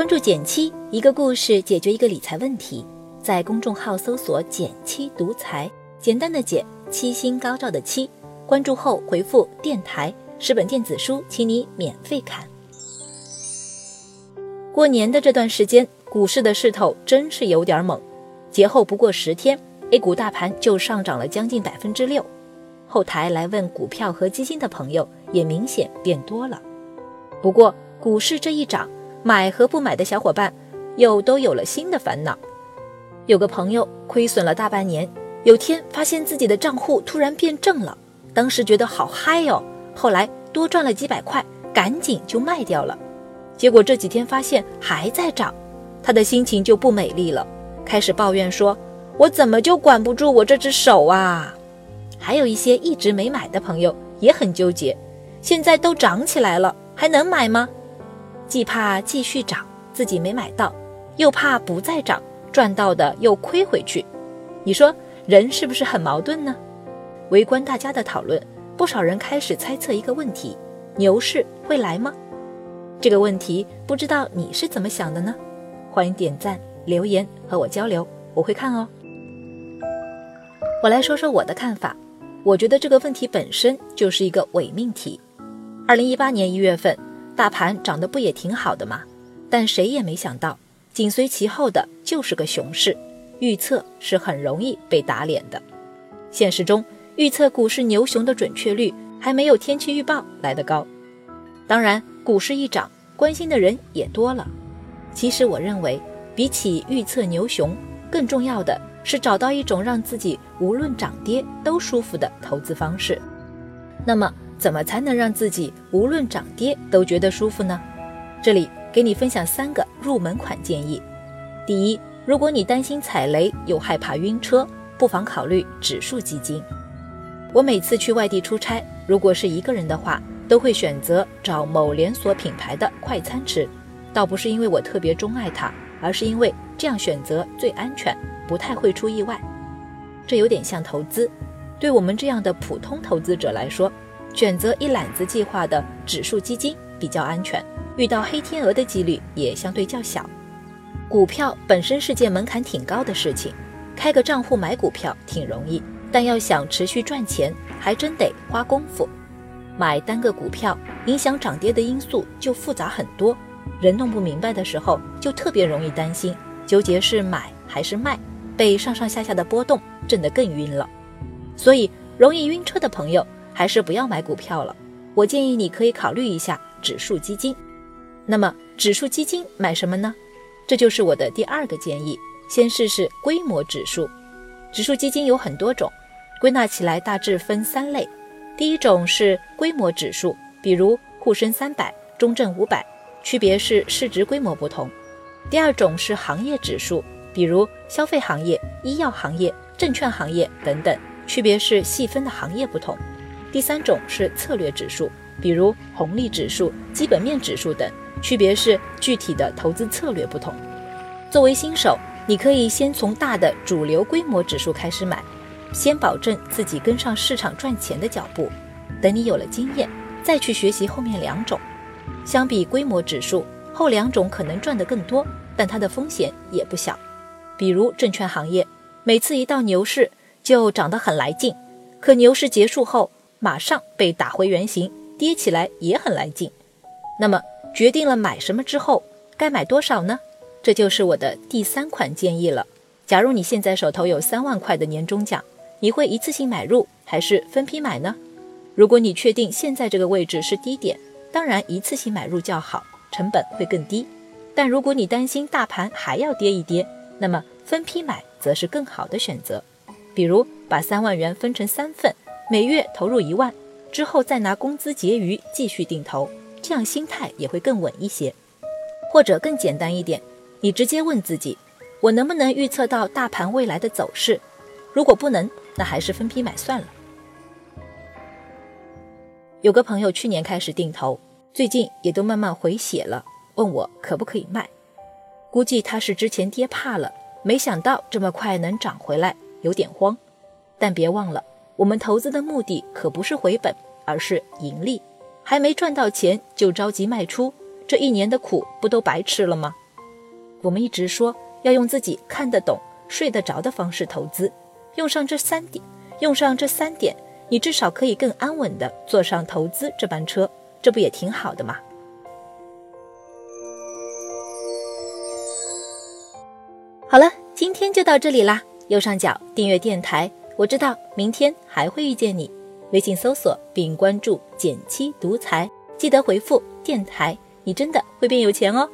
关注减七，一个故事解决一个理财问题。在公众号搜索“减七独裁，简单的减，七星高照的七。关注后回复“电台”，十本电子书，请你免费看。过年的这段时间，股市的势头真是有点猛。节后不过十天，A 股大盘就上涨了将近百分之六。后台来问股票和基金的朋友也明显变多了。不过股市这一涨，买和不买的小伙伴又都有了新的烦恼。有个朋友亏损了大半年，有天发现自己的账户突然变正了，当时觉得好嗨哦，后来多赚了几百块，赶紧就卖掉了。结果这几天发现还在涨，他的心情就不美丽了，开始抱怨说：“我怎么就管不住我这只手啊？”还有一些一直没买的朋友也很纠结，现在都涨起来了，还能买吗？既怕继续涨自己没买到，又怕不再涨赚到的又亏回去。你说人是不是很矛盾呢？围观大家的讨论，不少人开始猜测一个问题：牛市会来吗？这个问题不知道你是怎么想的呢？欢迎点赞留言和我交流，我会看哦。我来说说我的看法，我觉得这个问题本身就是一个伪命题。二零一八年一月份，大盘涨得不也挺好的吗？但谁也没想到，紧随其后的就是个熊市。预测是很容易被打脸的。现实中，预测股市牛熊的准确率还没有天气预报来得高。当然。股市一涨，关心的人也多了。其实我认为，比起预测牛熊，更重要的是找到一种让自己无论涨跌都舒服的投资方式。那么，怎么才能让自己无论涨跌都觉得舒服呢？这里给你分享三个入门款建议。第一，如果你担心踩雷又害怕晕车，不妨考虑指数基金。我每次去外地出差，如果是一个人的话。都会选择找某连锁品牌的快餐吃，倒不是因为我特别钟爱它，而是因为这样选择最安全，不太会出意外。这有点像投资，对我们这样的普通投资者来说，选择一揽子计划的指数基金比较安全，遇到黑天鹅的几率也相对较小。股票本身是件门槛挺高的事情，开个账户买股票挺容易，但要想持续赚钱，还真得花功夫。买单个股票，影响涨跌的因素就复杂很多，人弄不明白的时候，就特别容易担心，纠结是买还是卖，被上上下下的波动震得更晕了。所以，容易晕车的朋友还是不要买股票了。我建议你可以考虑一下指数基金。那么，指数基金买什么呢？这就是我的第二个建议，先试试规模指数。指数基金有很多种，归纳起来大致分三类。第一种是规模指数，比如沪深三百、中证五百，区别是市值规模不同。第二种是行业指数，比如消费行业、医药行业、证券行业等等，区别是细分的行业不同。第三种是策略指数，比如红利指数、基本面指数等，区别是具体的投资策略不同。作为新手，你可以先从大的主流规模指数开始买。先保证自己跟上市场赚钱的脚步，等你有了经验，再去学习后面两种。相比规模指数，后两种可能赚得更多，但它的风险也不小。比如证券行业，每次一到牛市就涨得很来劲，可牛市结束后马上被打回原形，跌起来也很来劲。那么决定了买什么之后，该买多少呢？这就是我的第三款建议了。假如你现在手头有三万块的年终奖，你会一次性买入还是分批买呢？如果你确定现在这个位置是低点，当然一次性买入较好，成本会更低。但如果你担心大盘还要跌一跌，那么分批买则是更好的选择。比如把三万元分成三份，每月投入一万，之后再拿工资结余继续定投，这样心态也会更稳一些。或者更简单一点，你直接问自己：我能不能预测到大盘未来的走势？如果不能，那还是分批买算了。有个朋友去年开始定投，最近也都慢慢回血了，问我可不可以卖。估计他是之前跌怕了，没想到这么快能涨回来，有点慌。但别忘了，我们投资的目的可不是回本，而是盈利。还没赚到钱就着急卖出，这一年的苦不都白吃了吗？我们一直说要用自己看得懂、睡得着的方式投资，用上这三点，用上这三点，你至少可以更安稳的坐上投资这班车，这不也挺好的吗？好了，今天就到这里啦。右上角订阅电台，我知道明天还会遇见你。微信搜索并关注“减七独裁，记得回复“电台”，你真的会变有钱哦。